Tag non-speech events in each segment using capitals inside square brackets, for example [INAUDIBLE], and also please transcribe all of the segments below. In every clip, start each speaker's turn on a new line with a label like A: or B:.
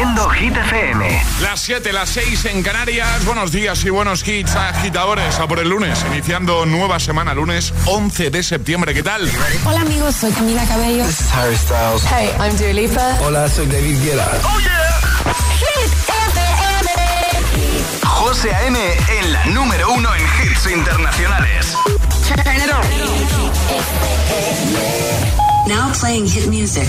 A: Haciendo Hit FM.
B: Las 7, las 6 en Canarias. Buenos días y buenos hits agitadores. A por el lunes, iniciando nueva semana, lunes 11 de septiembre. ¿Qué tal?
C: Hola amigos, soy Camila Cabello.
D: This is Harry Styles.
C: Hey, I'm Dua Lipa.
D: Hola, soy David Guetta.
A: ¡Oh, yeah!
C: Hit FM.
A: José A.M. en la número uno en hits internacionales.
C: Turn it on.
E: Now playing hit music.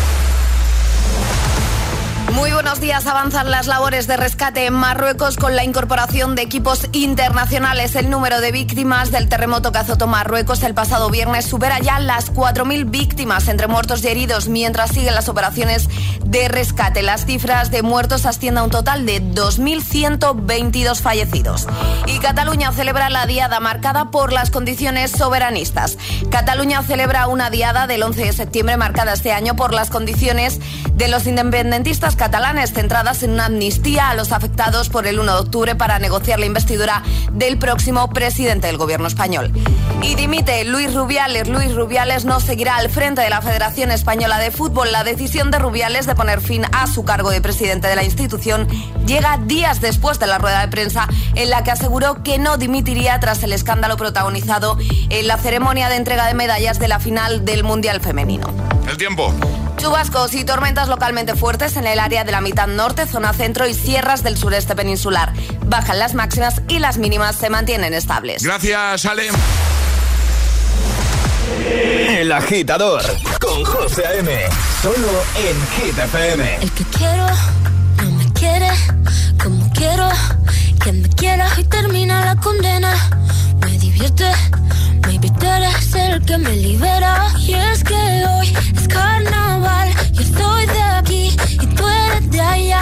F: Muy buenos días. Avanzan las labores de rescate en Marruecos con la incorporación de equipos internacionales. El número de víctimas del terremoto que azotó Marruecos el pasado viernes supera ya las 4.000 víctimas entre muertos y heridos mientras siguen las operaciones de rescate. Las cifras de muertos ascienden a un total de 2.122 fallecidos. Y Cataluña celebra la diada marcada por las condiciones soberanistas. Cataluña celebra una diada del 11 de septiembre marcada este año por las condiciones de los independentistas catalanes centradas en una amnistía a los afectados por el 1 de octubre para negociar la investidura del próximo presidente del gobierno español. Y dimite Luis Rubiales. Luis Rubiales no seguirá al frente de la Federación Española de Fútbol. La decisión de Rubiales de poner fin a su cargo de presidente de la institución llega días después de la rueda de prensa en la que aseguró que no dimitiría tras el escándalo protagonizado en la ceremonia de entrega de medallas de la final del Mundial Femenino.
B: El tiempo.
F: Chubascos y tormentas localmente fuertes en el área de la mitad norte, zona centro y sierras del sureste peninsular. Bajan las máximas y las mínimas se mantienen estables.
B: Gracias, Ale.
A: El agitador con José A.M. Solo en Hit FM.
G: El que quiero no me quiere como quiero que me quieras y termina la condena. Me divierte, tú eres el que me libera. Y es que hoy es carnaval, estoy de aquí y tú eres de allá.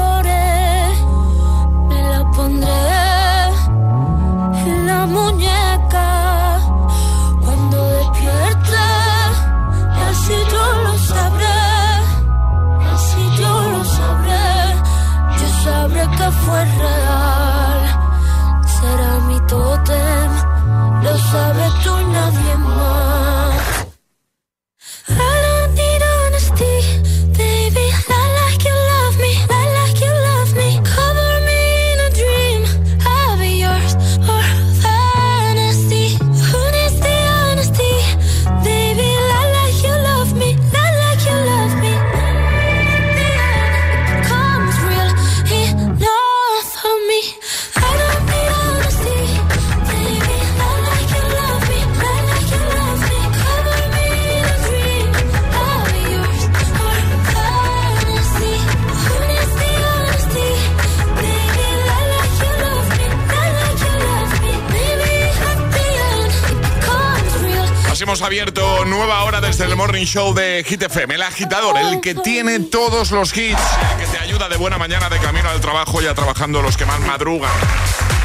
B: Morning Show de Hit FM. El agitador, el que tiene todos los hits, el que te ayuda de buena mañana de camino al trabajo, ya trabajando los que más madrugan.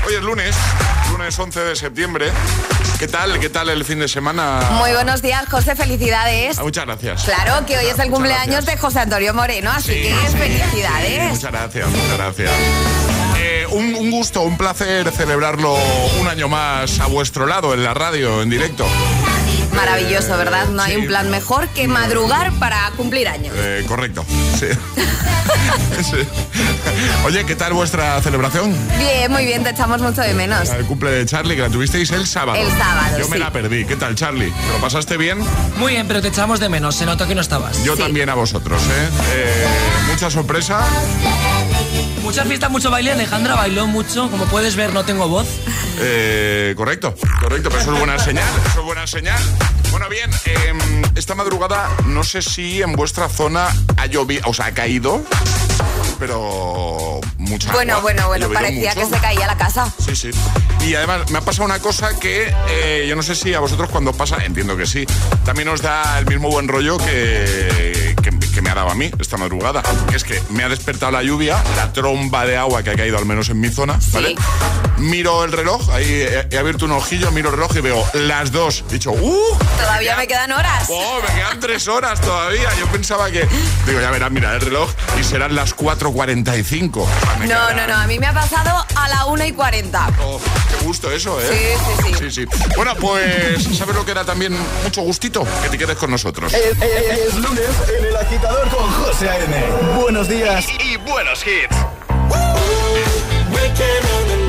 B: Hoy es lunes, lunes 11 de septiembre. ¿Qué tal? ¿Qué tal el fin de semana?
F: Muy buenos días, José, felicidades.
B: Ah, muchas gracias.
F: Claro, que hoy es el cumpleaños de José Antonio Moreno, así
B: Sí,
F: que
B: sí,
F: felicidades.
B: sí, muchas gracias, muchas gracias. Eh, un, un gusto, un placer celebrarlo un año más a vuestro lado, en la radio, en directo.
F: Maravilloso, ¿verdad? No hay un plan mejor que madrugar para cumplir años.
B: Eh, correcto, sí. Sí. [LAUGHS] Oye, ¿qué tal vuestra celebración?
F: Bien, muy bien, te echamos mucho de menos.
B: El cumple de Charlie, que la tuvisteis el sábado.
F: El sábado,
B: Yo me la perdí. ¿Qué tal, Charlie? ¿Te lo pasaste bien?
H: Muy bien, pero te echamos de menos. Se nota que no estabas.
B: Yo
F: Sí.
B: también a vosotros, ¿eh? Eh, Mucha sorpresa.
H: Mucha fiesta, mucho baile. Alejandra bailó mucho. Como puedes ver, no tengo voz.
B: Eh, correcto, correcto, pero eso es buena señal, eso es buena señal. Bueno, bien, em, esta madrugada no sé si en vuestra zona ha llovido, o sea, ha caído, pero mucha
F: Bueno,
B: agua.
F: bueno, bueno, parecía
B: mucho.
F: que se caía la casa.
B: Sí, sí. Y además me ha pasado una cosa que eh, yo no sé si a vosotros cuando pasa, entiendo que sí, también os da el mismo buen rollo que, a mí esta madrugada. Que es que me ha despertado la lluvia, la tromba de agua que ha caído al menos en mi zona, ¿vale? Miro el reloj, ahí he, he abierto un ojillo, miro el reloj y veo las dos. He dicho, ¡uh!
F: Todavía me quedan horas.
B: Oh, me quedan tres horas todavía. Yo pensaba que. Digo, ya verás, mira el reloj y serán las 4.45. O sea, me
F: No, no, no, a mí me ha pasado a la 1 y 40.
B: Oh, qué gusto eso, ¿eh?
F: Sí, sí,
B: sí, sí. Bueno, pues, ¿sabes lo que era también mucho gustito? Que te quedes con nosotros.
A: Es, es- es lunes en el agitador con José A.M. Buenos días y, y buenos hits.
I: I'll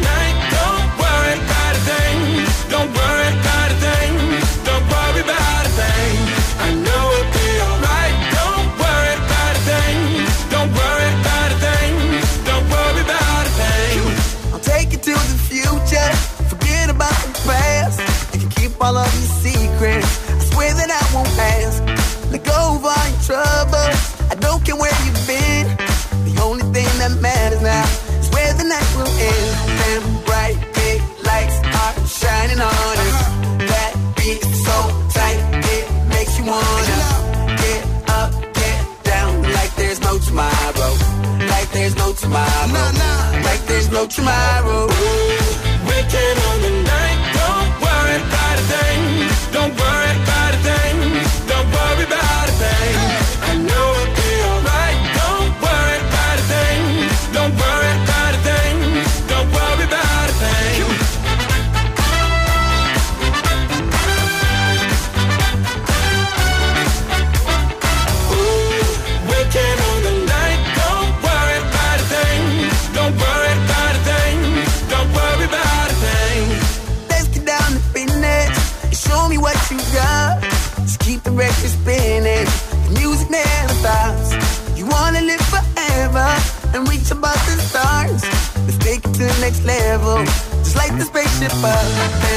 I: tomorrow. Nah, nah. Like there's no tomorrow. The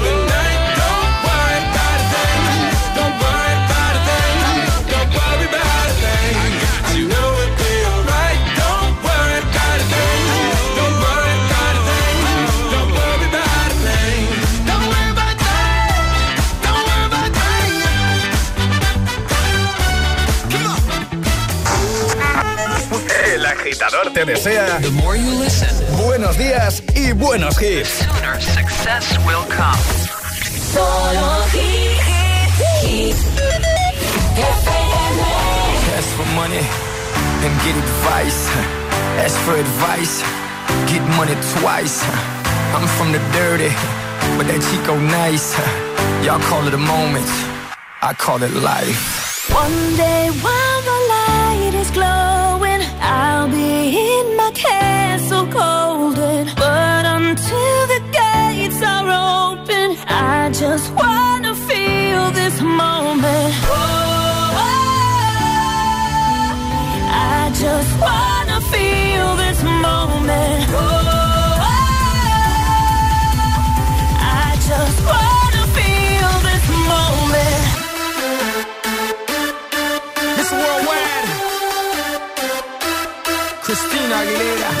I: night, te desea The
A: more you listen, buenos días y buenos hits.
J: success will come.
G: Solo hit,
K: Ask for money and get advice. Ask for advice, get money twice. I'm from the dirty, but that Chico nice. Y'all call it a moment, I call it life.
G: One day while the light is glowing, I'll be in my castle. But until the gates are open, I just wanna feel this moment. Oh, I just wanna feel
K: Aguilera.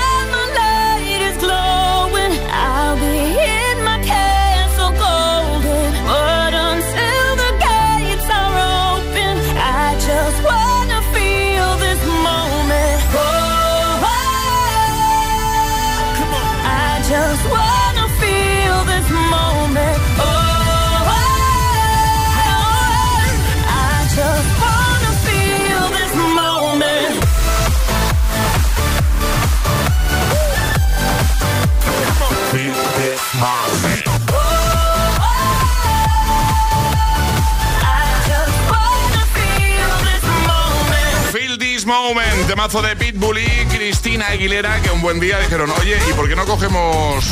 G: Moment,
B: temazo de Pitbull y Cristina Aguilera, que un buen día dijeron, oye, ¿y por qué no cogemos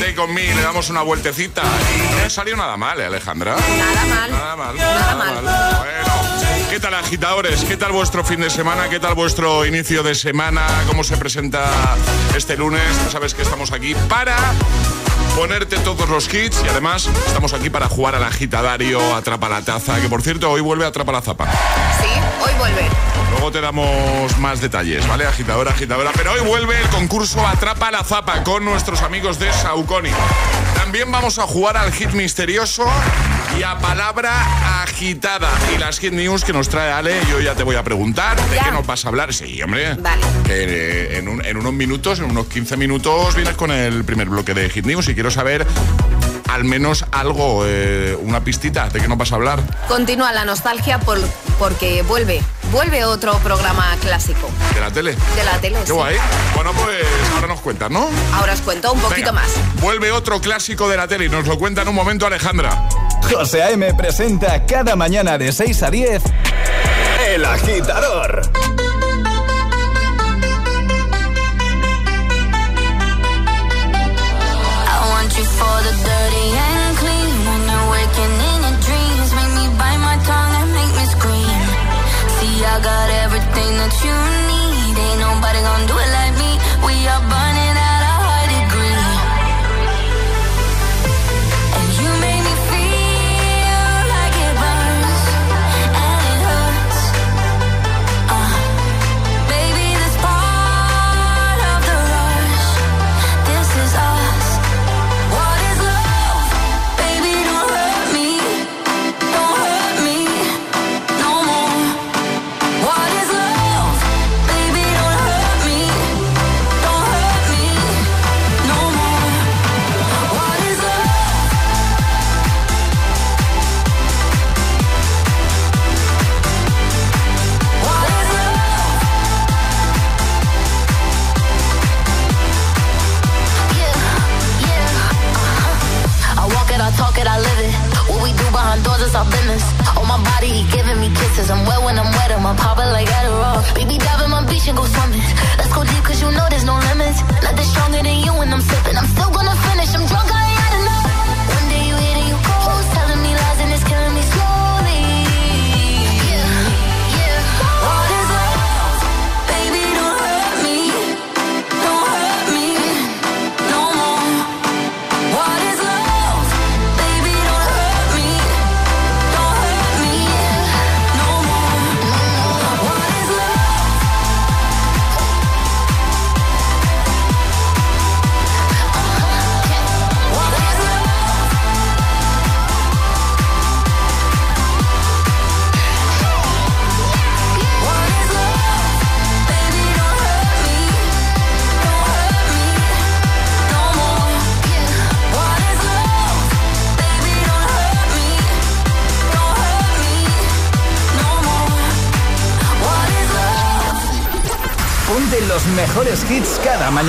B: Take On Me le damos una vueltecita? Y no salió nada mal, ¿eh, Alejandra?
F: Nada mal.
B: Nada mal.
F: Nada mal.
B: Bueno, ¿qué tal agitadores? ¿Qué tal vuestro fin de semana? ¿Qué tal vuestro inicio de semana? ¿Cómo se presenta este lunes? Ya sabes que estamos aquí para ponerte todos los hits y además estamos aquí para jugar al agitadario Atrapa la Taza, que por cierto hoy vuelve Atrapa la Zapa.
F: Sí, hoy vuelve.
B: Luego te damos más detalles, ¿vale? Agitadora, agitadora. Pero hoy vuelve el concurso Atrapa la Zapa con nuestros amigos de Saucony. También vamos a jugar al hit misterioso y a palabra agitada. Y las hit news que nos trae Ale, yo ya te voy a preguntar de qué nos vas a hablar. Sí, hombre.
F: Vale.
B: Que eh, en, un- en unos minutos, en unos 15 minutos, vienes con el primer bloque de hit news y quiero saber al menos algo, eh, una pistita de qué nos vas a hablar.
F: Continúa la nostalgia por, porque vuelve. Vuelve otro programa clásico
B: ¿De la tele?
F: de la tele.
B: Qué
F: sí.
B: guay. Bueno, pues ahora nos cuentas, ¿no?
F: Ahora os cuento un poquito
B: Venga,
F: más.
B: Vuelve otro clásico de la tele y nos lo cuenta en un momento Alejandra.
A: José A.M. presenta cada mañana de 6 a 10 El agitador.
L: I want you for the dirty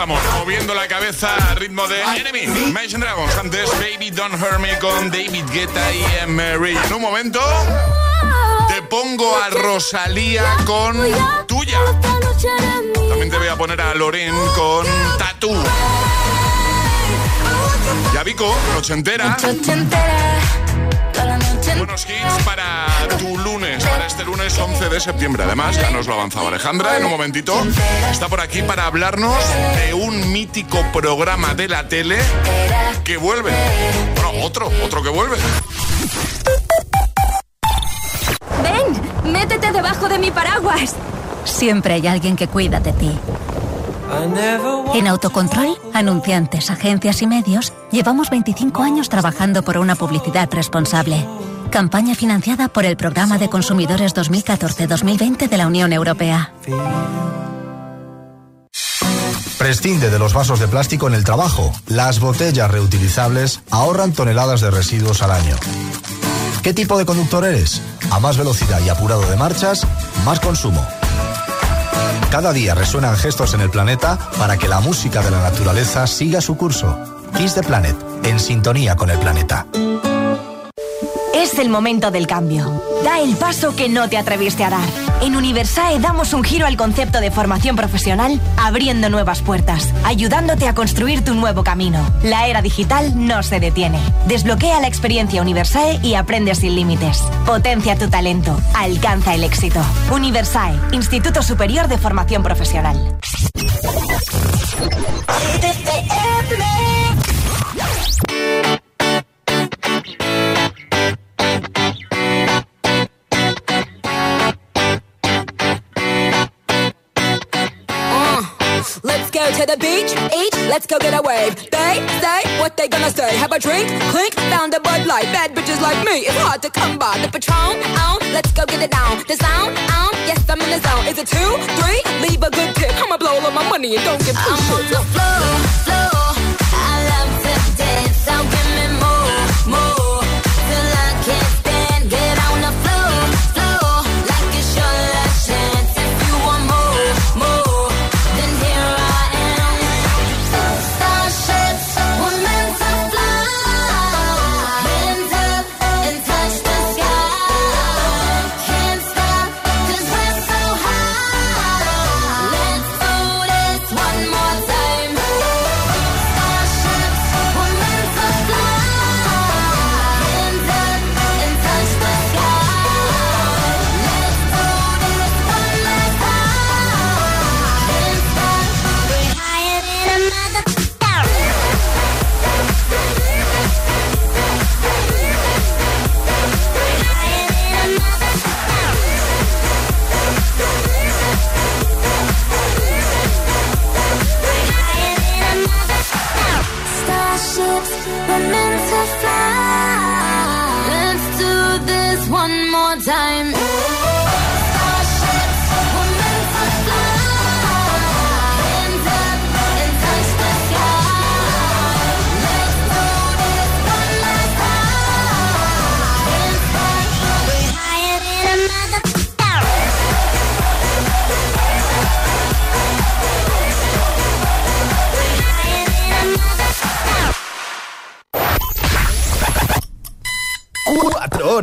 B: estamos, moviendo la cabeza al ritmo de Enemy. Imagine Dragons. Antes, Baby Don't Hurt Me con David Guetta y Mary. En un momento, te pongo a Rosalía con Tuya. También te voy a poner a Loren con Tatu. Y a Vico, noche entera. Buenos hits para tu lunes, lunes 11 de septiembre. Además, ya nos lo avanzaba Alejandra en un momentito. Está por aquí para hablarnos de un mítico programa de la tele que vuelve. Bueno, otro, otro que vuelve.
M: Ven, métete debajo de mi paraguas.
N: Siempre hay alguien que cuida de ti. En Autocontrol, anunciantes, agencias y medios, llevamos 25 años trabajando por una publicidad responsable. Campaña financiada por el Programa de Consumidores 2014-2020 de la Unión Europea.
D: Prescinde de los vasos de plástico en el trabajo. Las botellas reutilizables ahorran toneladas de residuos al año. ¿Qué tipo de conductor eres? A más velocidad y apurado de marchas, más consumo. Cada día resuenan gestos en el planeta para que la música de la naturaleza siga su curso. Kiss the Planet, en sintonía con el planeta.
O: El momento del cambio. Da el paso que no te atreviste a dar. En Universae damos un giro al concepto de formación profesional, abriendo nuevas puertas, ayudándote a construir tu nuevo camino. La era digital no se detiene. Desbloquea la experiencia Universae y aprende sin límites. Potencia tu talento. Alcanza el éxito. Universae, Instituto Superior de Formación Profesional.
P: To the beach, eat, let's go get a wave. They say what they gonna say. Have a drink, clink, found a Bud Light. Bad bitches like me, it's hard to come by. The Patron, on, let's go get it down. The sound, on, yes I'm in the zone. Is it two, three? Leave a good tip. I'ma blow all my money and don't give two
L: I'm on the floor, floor. I love to dance, so give me more, more.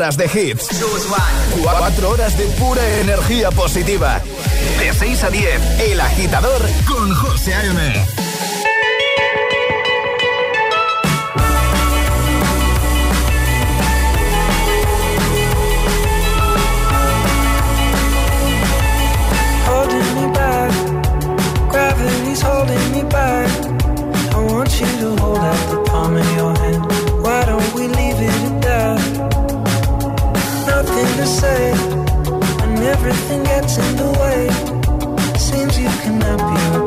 A: Horas de hits. Cuatro horas de pura energía positiva. De 6 a 10, El Agitador con José A.M.
Q: Gravity's holding me back. I want you to hold out the palm of your hand. Why don't we leave it say, and everything gets in the way. Seems you cannot be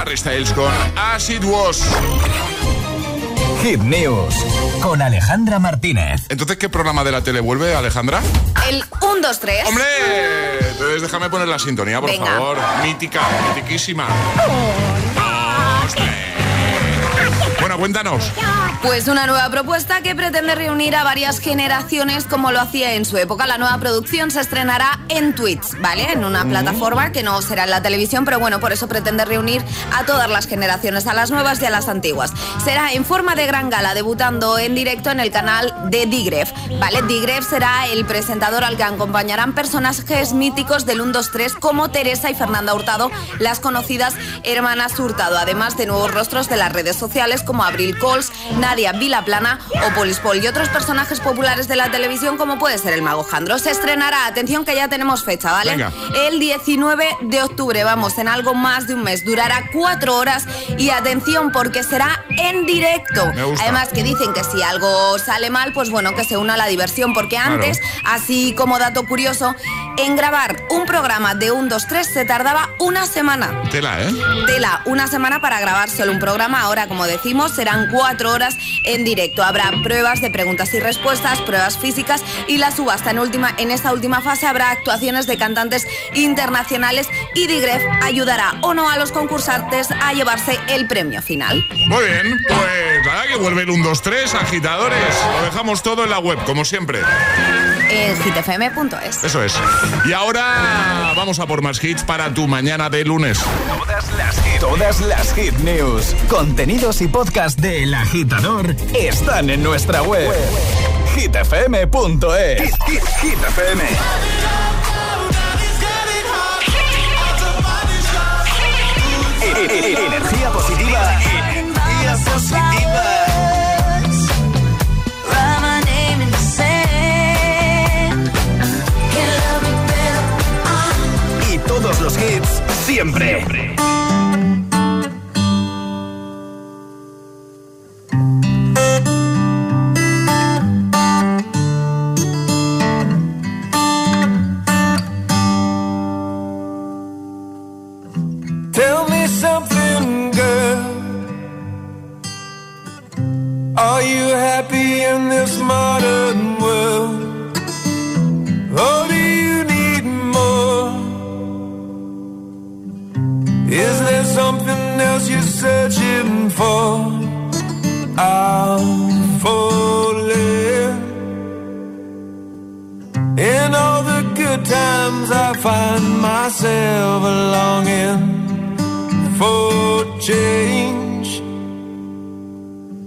B: Harry Styles con As It
A: Hit News con Alejandra Martínez.
B: Entonces, ¿qué programa de la tele vuelve, Alejandra?
F: El 1, 2, 3.
B: ¡Hombre! Entonces déjame poner la sintonía, por
F: Venga.
B: favor. Mítica, mitiquísima. 1, 2, 3. Bueno, cuéntanos.
F: Pues una nueva propuesta que pretende reunir a varias generaciones como lo hacía en su época. La nueva producción se estrenará en Twitch, ¿vale? En una plataforma que no será en la televisión, pero bueno, por eso pretende reunir a todas las generaciones, a las nuevas y a las antiguas. Será en forma de gran gala, debutando en directo en el canal de Digref, ¿vale? Digref será el presentador al que acompañarán personajes míticos del 1, 2, 3 como Teresa y Fernanda Hurtado, las conocidas hermanas Hurtado, además de nuevos rostros de las redes sociales como como Abril Coles, Nadia Vilaplana o Polispol y otros personajes populares de la televisión como puede ser el Mago Jandro. Se estrenará, atención que ya tenemos fecha, ¿vale?
B: Venga.
F: El 19 de octubre, vamos, en algo más de un mes. Durará cuatro horas y atención porque será en directo. Además que dicen que si algo sale mal, pues bueno, que se una a la diversión, porque
B: Claro.
F: antes, así como dato curioso, en grabar un programa de un 2, 3 se tardaba una semana.
B: Tela, ¿eh?
F: Tela, una semana para grabar solo un programa. Ahora, como decimos, serán cuatro horas en directo. Habrá pruebas de preguntas y respuestas, pruebas físicas y la subasta en última. En esta última fase habrá actuaciones de cantantes internacionales y Digref ayudará o no a los concursantes a llevarse el premio final.
B: Muy bien, pues nada, que vuelve el 1, 2, 3, agitadores. Lo dejamos todo en la web, como siempre.
F: En hitfm.es.
B: Eso es. Y ahora vamos a por más hits para tu mañana de lunes.
A: Todas las hit, todas las hit news, contenidos y podcast de El Agitador están en nuestra web. hitfm.es. Hit, hit, Hit FM. E- e- e- Energía positiva. Energía positiva. Y todos los hits siempre.
I: Tell this modern world? Or do you need more? Is there something else you're searching for? I'm falling. In all the good times, I find myself longing for change.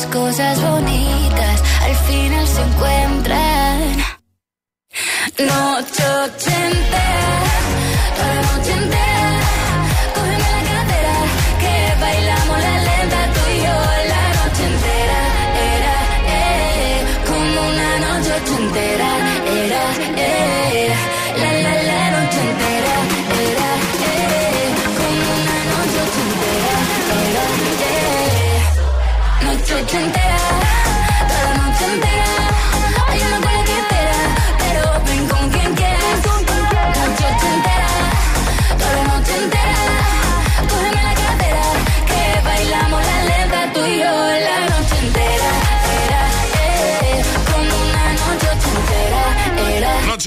L: Las cosas bonitas al final se encuentran. Noche ochentera,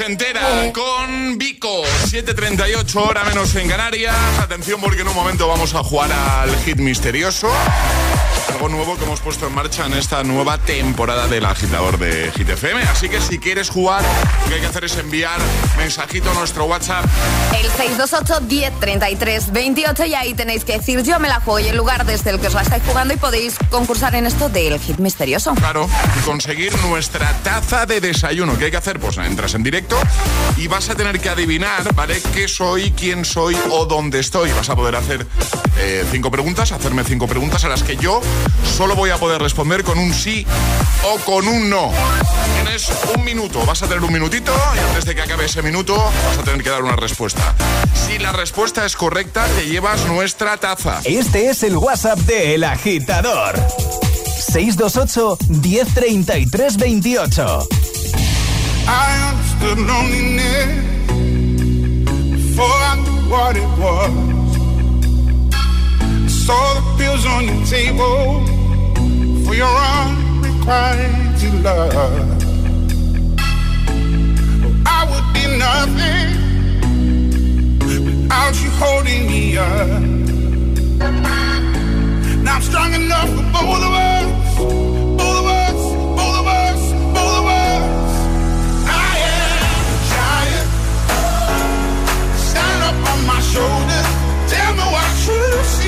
L: Era. Noche entera con
B: Vico. 7.38 hora menos en Canarias. Atención porque en un momento vamos a jugar al hit misterioso. Algo nuevo que hemos puesto en marcha en esta nueva temporada del agitador de Hit FM. Así que si quieres jugar, lo que hay que hacer es enviar mensajito a nuestro WhatsApp.
F: El 628 1033 28 y ahí tenéis que decir yo me la juego y el lugar desde el que os la estáis jugando y podéis concursar en esto del hit misterioso.
B: Claro, y conseguir nuestra taza de desayuno. ¿Qué hay que hacer? Pues entras en directo y vas a tener que adivinar, ¿vale? ¿Qué soy, quién soy o dónde estoy? Vas a poder hacer eh, cinco preguntas, hacerme cinco preguntas a las que yo solo voy a poder responder con un sí o con un no. Tienes un minuto, vas a tener un minutito y antes de que acabe ese minuto vas a tener que dar una respuesta. Si la respuesta es correcta, te llevas nuestra taza.
A: Este es el WhatsApp de El Agitador. 628 1033 28.
R: I understood loneliness before I knew what it was. Saw the pills on your table for your unrequited love. I would be nothing without you holding me up. Now I'm strong enough for both of us, both of us, both of us, both of. I am a giant. Stand up on my shoulders. Tell me what you see.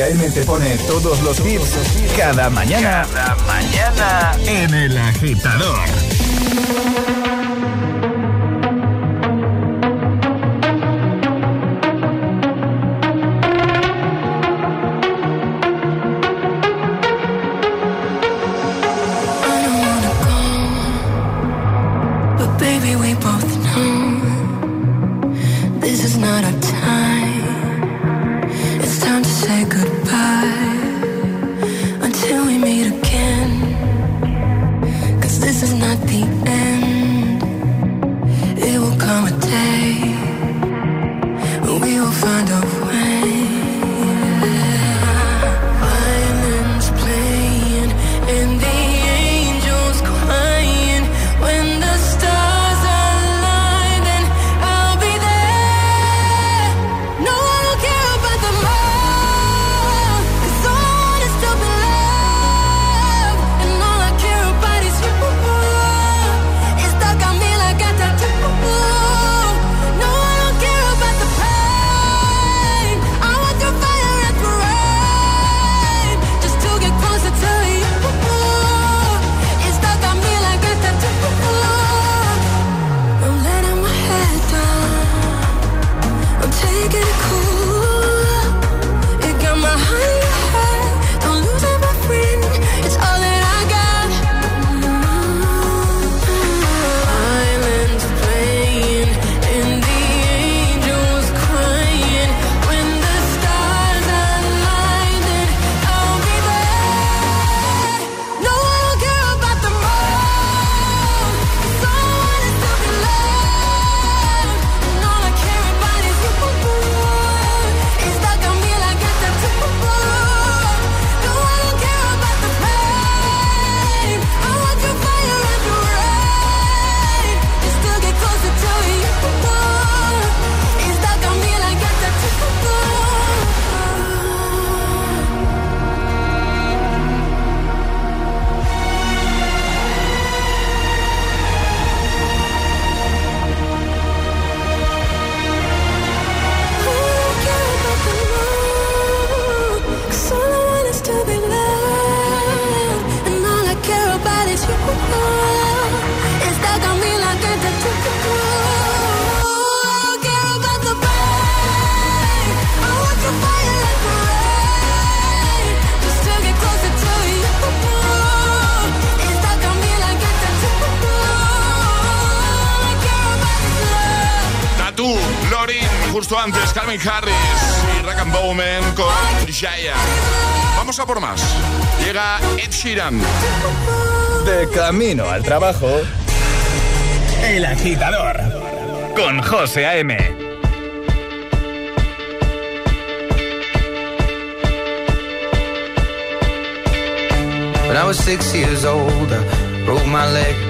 G: FM te pone todos los hits cada mañana. Cada mañana en el agitador.
B: Harris y Rack Bowman con Jaya. Vamos a por más. Llega Ed Sheeran.
G: De camino al trabajo. El agitador. Con José A.M.
K: When I was six years old, I broke my leg.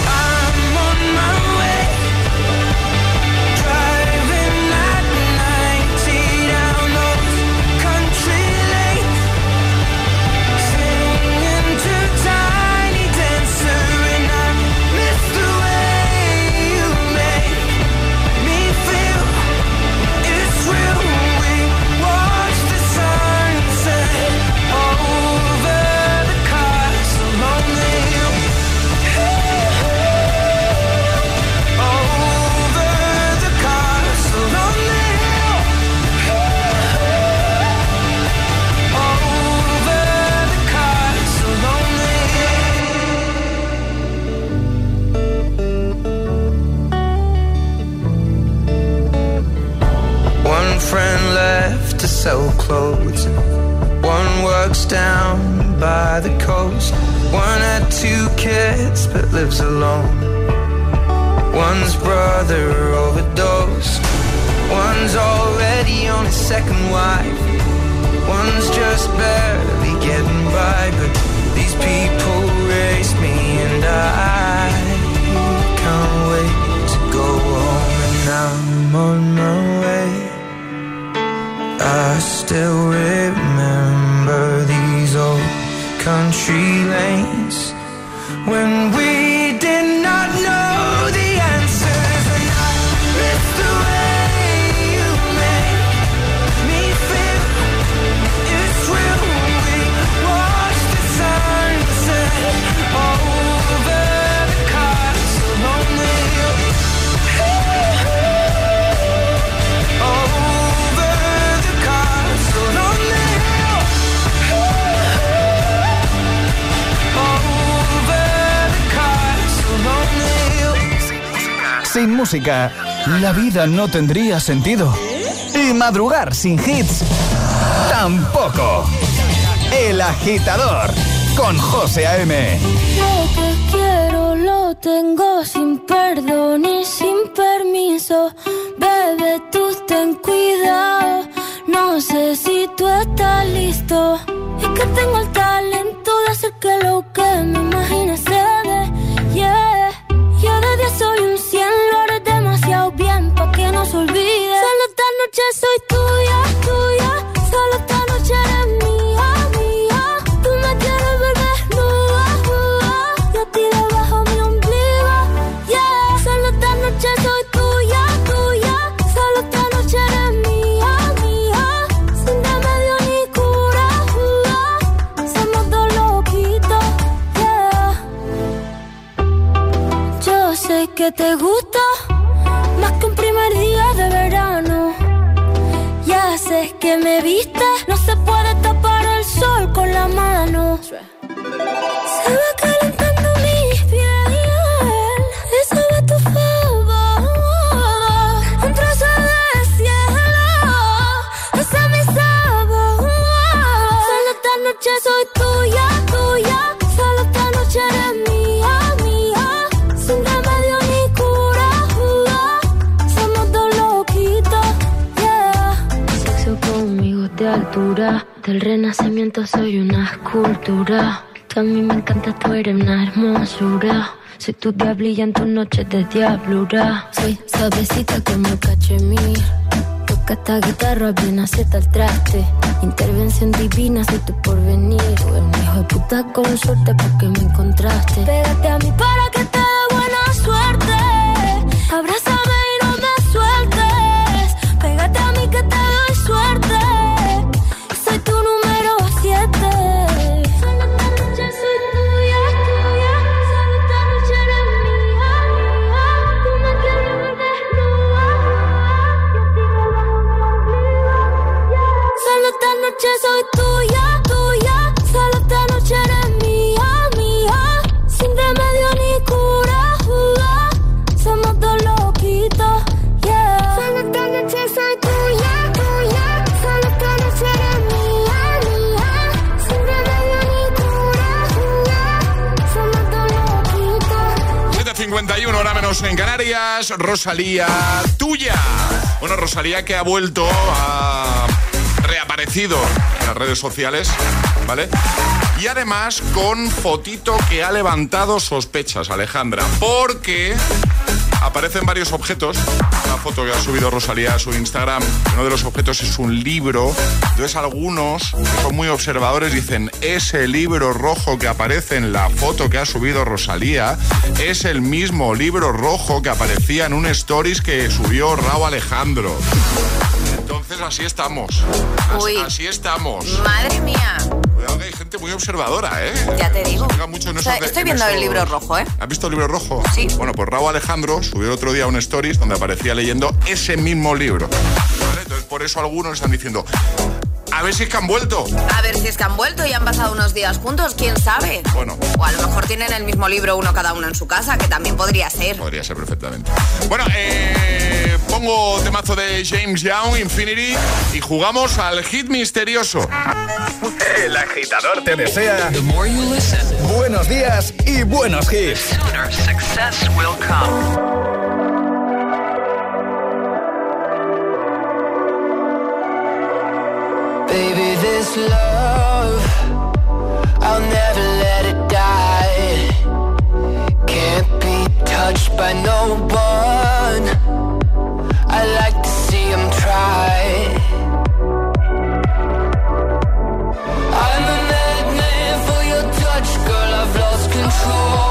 K: down by the coast. One had two kids but lives alone. One's brother overdosed. One's already on his second wife. One's just barely getting by. But these people race me and I can't wait to go home. And I'm on my way. I still remember country lanes. When we
A: música, la vida no tendría sentido. Y madrugar sin hits, tampoco. El agitador con José A.M.
G: Lo que quiero lo tengo sin perdón y sin permiso. Bebe, tú ten cuidado. No sé si tú estás listo. Es que tengo el Del renacimiento soy una escultura. Tú a mí me encanta, tú eres una hermosura. Soy tu diablilla en tus noches de diablura. Soy suavecita como cachemir. Toca esta guitarra bien aceta el traste. Intervención divina, soy tu porvenir. Bueno, hijo de puta con suerte porque me encontraste. Pégate a mí para que te dé buena suerte. Abraza
B: 31, hora menos en Canarias. Rosalía, tuya. Bueno, Rosalía que ha vuelto a reaparecido en las redes sociales, ¿vale? Y además con fotito que ha levantado sospechas, Alejandra, porque aparecen varios objetos. Una foto que ha subido Rosalía a su Instagram. Uno de los objetos es un libro. Entonces algunos que son muy observadores dicen, ese libro rojo que aparece en la foto que ha subido Rosalía es el mismo libro rojo que aparecía en un stories que subió Raúl Alejandro. Entonces así estamos.
F: Uy.
B: Así estamos.
F: Madre mía.
B: Cuidado que hay gente muy observadora, ¿eh?
F: Ya te digo.
B: Mucho
F: O sea, estoy
B: en
F: viendo el libro rojo, ¿eh?
B: ¿Has visto el libro rojo? Sí. Bueno, pues Raúl Alejandro subió el otro día un stories donde aparecía leyendo ese mismo libro. ¿Vale? Entonces por eso algunos están diciendo, a ver si es que han vuelto.
F: A ver si es que han vuelto y han pasado unos días juntos, quién sabe.
B: Bueno,
F: O a lo mejor tienen el mismo libro uno cada uno en su casa, que también podría ser.
B: podría ser perfectamente. Bueno, eh, pongo temazo de James Young, Infinity, y jugamos al hit misterioso.
A: El agitador te desea buenos días y buenos hits.
J: Sooner success will come.
S: This love, I'll never let it die. Can't be touched by no one. I like to see him try. I'm a madman for your touch, girl. I've lost control.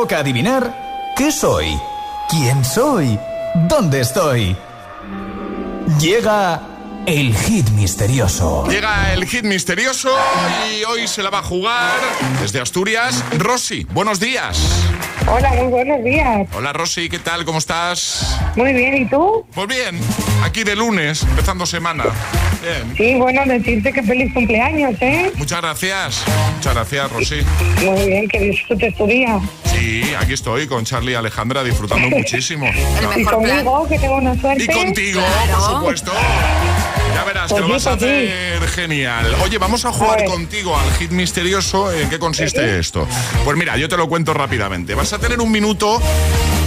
A: Toca adivinar qué soy, quién soy, dónde estoy. Llega el hit misterioso.
B: Llega el hit misterioso y hoy se la va a jugar desde Asturias, Rosy. Buenos días.
T: Hola, muy buenos días.
B: Hola Rosy, ¿qué tal? ¿Cómo estás?
T: Muy bien, ¿y tú?
B: Pues bien, aquí de lunes, empezando semana. Bien.
T: Sí, bueno, decirte que feliz cumpleaños, ¿eh?
B: Muchas gracias. Muchas gracias, Rosy.
T: Muy bien, que disfrutes tu día.
B: Sí, aquí estoy con Charlie y Alejandra disfrutando muchísimo. [LAUGHS]
T: y conmigo, que tengo una suerte.
B: Y contigo, por supuesto. Ya verás
T: Pues
B: que lo vas a hacer genial. Oye, vamos a jugar contigo al hit misterioso. ¿En qué consiste esto? Pues mira, yo te lo cuento rápidamente. Vas a tener un minuto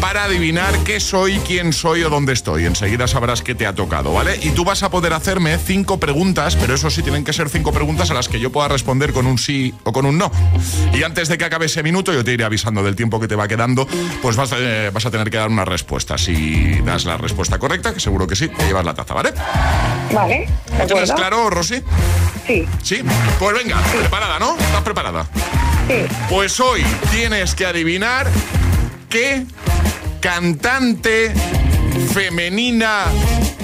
B: para adivinar qué soy, quién soy o dónde estoy. Enseguida sabrás qué te ha tocado, ¿vale? Y tú vas a poder hacerme cinco preguntas, pero eso sí tienen que ser cinco preguntas a las que yo pueda responder con un sí o con un no. Y antes de que acabe ese minuto, yo te iré avisando del tiempo que te va quedando, pues vas a, eh, vas a tener que dar una respuesta. Si das la respuesta correcta, que seguro que sí, te llevas la taza, ¿vale?
T: Vale, ¿de
B: ¿Lo tienes claro, Rosy?
T: Sí.
B: Sí. Pues venga, preparada, ¿no? ¿Estás preparada?
T: Sí.
B: Pues hoy tienes que adivinar qué cantante femenina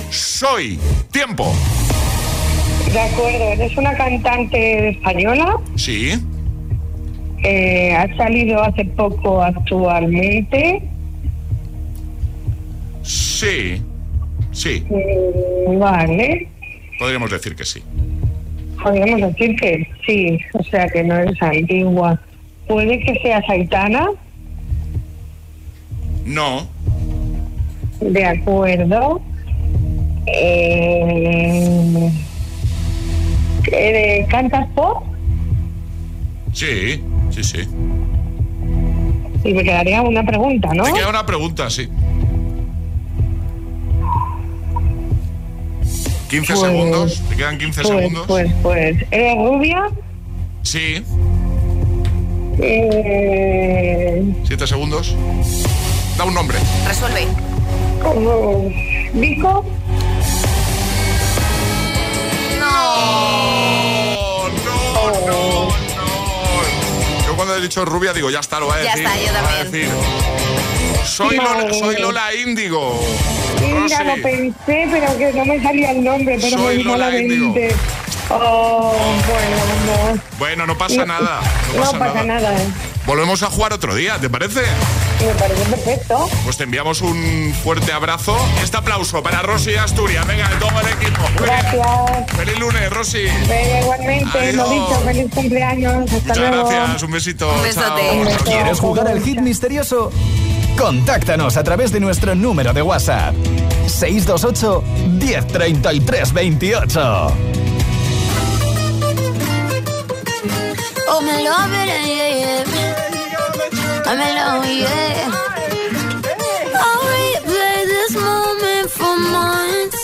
B: soy. Tiempo.
T: De acuerdo, eres una cantante española.
B: Sí.
T: Eh, ha salido hace poco actualmente.
B: Sí. Sí.
T: Mm, Vale.
B: Podríamos decir que sí.
T: Podríamos decir que sí, o sea que no es antigua. Puede que sea Saitana,
B: No.
T: de acuerdo. Eh, eh, ¿Cantas pop?
B: Sí. Sí, sí.
T: Y me quedaría una pregunta, ¿no?
B: Te queda una pregunta, sí. 15
T: Pues-
B: segundos. Te quedan 15
T: Pues,
B: segundos.
T: pues, pues. ¿Eres rubia?
B: Sí.
T: Eh,
B: 7 segundos. Da un nombre.
F: Resuelve.
T: como ¿Vico?
B: No, no, no, no. Yo cuando he dicho rubia digo, ya está, lo va a
F: Ya
B: decir.
F: está, yo también.
B: decir. Soy Lola, soy. Lola Índigo.
T: Mira, lo pensé, pero que no me salía el nombre, pero
B: Soy
T: me vino a la
B: Lola Índigo.
T: mente. Oh, bueno, no.
B: Bueno, no pasa
T: No,
B: nada. No
T: No
B: pasa,
T: pasa
B: nada.
T: nada.
B: Volvemos a jugar otro día, ¿te parece?
T: Me parece perfecto.
B: Pues te enviamos un fuerte abrazo. Este aplauso para Rosy Asturias. Venga, de todo el equipo.
T: Gracias.
B: Feliz lunes, Rosy.
T: Venga, igualmente, lo dicho, feliz cumpleaños. Hasta
B: Muchas
T: luego.
B: gracias. Un besito.
F: Un besote.
B: Chao.
T: Un beso.
A: ¿Quieres jugar al hit misterioso? Contáctanos a través de nuestro número de WhatsApp. 628 1033 28.
L: Oh, me love it, yeah, yeah. I'm in love, yeah. I'll replay this moment for months.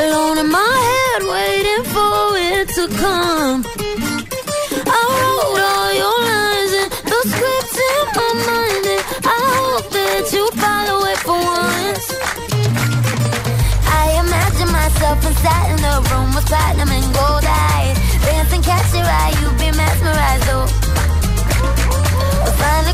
L: Alone in my head, waiting for it to come. I wrote all your lines and the scripts in my mind, and I hope that you follow it for once. I imagine myself inside in the room with platinum and gold eyes. Dancing, catch your eye, you be mesmerized, oh. Find the